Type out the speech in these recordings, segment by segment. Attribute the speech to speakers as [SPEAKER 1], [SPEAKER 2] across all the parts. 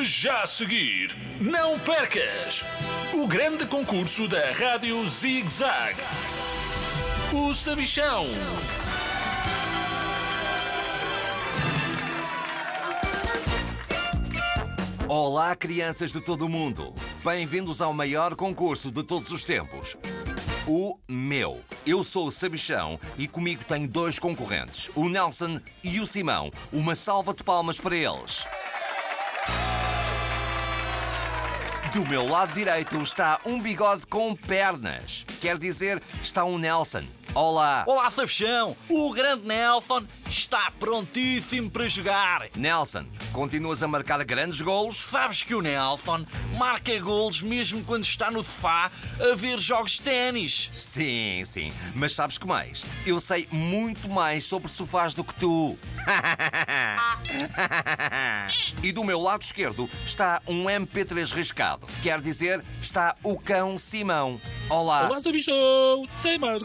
[SPEAKER 1] Já a seguir, não percas o grande concurso da Rádio Zig Zag. O Sabichão.
[SPEAKER 2] Olá, crianças de todo o mundo. Bem-vindos ao maior concurso de todos os tempos. O meu. Eu sou o Sabichão e comigo tenho dois concorrentes, o Nelson e o Simão. Uma salva de palmas para eles. Do meu lado direito está um bigode com pernas. Quer dizer, está um Nelson. Olá.
[SPEAKER 3] Olá, Sabichão! O grande Nelson está prontíssimo para jogar.
[SPEAKER 2] Nelson, continuas a marcar grandes golos?
[SPEAKER 3] Sabes que o Nelson marca golos mesmo quando está no sofá a ver jogos de ténis.
[SPEAKER 2] Sim, sim. Mas sabes que mais? Eu sei muito mais sobre sofás do que tu. e do meu lado esquerdo está um MP3 riscado. Quer dizer, está o cão Simão. Olá.
[SPEAKER 4] Olá, Sabichão! Tem mais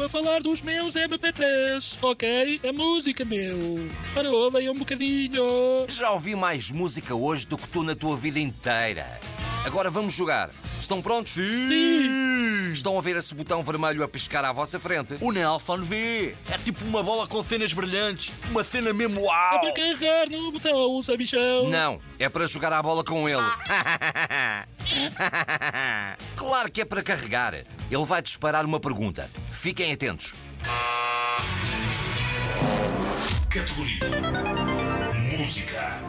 [SPEAKER 4] a falar dos meus MP3, ok? A música, meu! Para ouvem um bocadinho!
[SPEAKER 2] Já ouvi mais música hoje do que tu na tua vida inteira. Agora vamos jogar. Estão prontos?
[SPEAKER 4] Sim!
[SPEAKER 2] Estão a ver esse botão vermelho a piscar à vossa frente?
[SPEAKER 3] O Nelson vê. É tipo uma bola com cenas brilhantes. Uma cena mesmo
[SPEAKER 4] É
[SPEAKER 3] uau.
[SPEAKER 4] para carregar no botão, Sabichão!
[SPEAKER 2] Não, é para jogar a bola com ele. claro que é para carregar. Ele vai disparar uma pergunta. Fiquem atentos.
[SPEAKER 1] Categoria Música.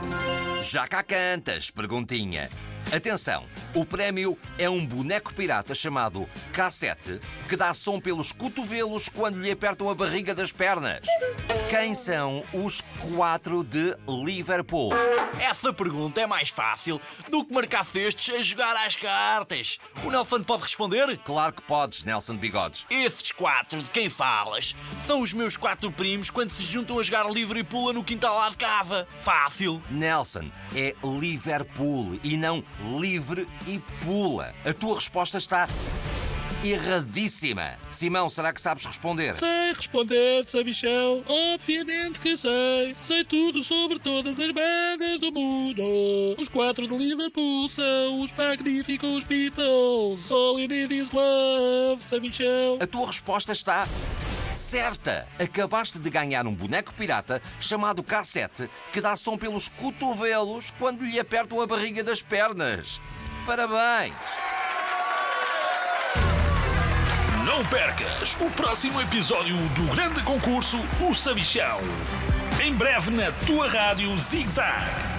[SPEAKER 2] Já cá cantas? Perguntinha. Atenção, o prémio é um boneco pirata chamado K7 que dá som pelos cotovelos quando lhe apertam a barriga das pernas. Quem são os quatro de Liverpool?
[SPEAKER 3] Essa pergunta é mais fácil do que marcar cestos a jogar às cartas. O Nelson pode responder?
[SPEAKER 2] Claro que podes, Nelson Bigodes.
[SPEAKER 3] Esses quatro de quem falas são os meus quatro primos quando se juntam a jogar livre e pula no quintal lá de casa. Fácil.
[SPEAKER 2] Nelson, é Liverpool e não livre e pula. A tua resposta está erradíssima. Simão, será que sabes responder?
[SPEAKER 4] Sei responder, Sabichão! Obviamente que sei! Sei tudo sobre todas as bandas do mundo! Os quatro de Liverpool são os magníficos Beatles! All you need is love, Sabichão!
[SPEAKER 2] A tua resposta está certa. Acabaste de ganhar um boneco pirata chamado K7 que dá som pelos cotovelos quando lhe apertam a barriga das pernas. Parabéns!
[SPEAKER 1] Não percas o próximo episódio do grande concurso O Sabichão. Em breve na tua Rádio Zig Zag.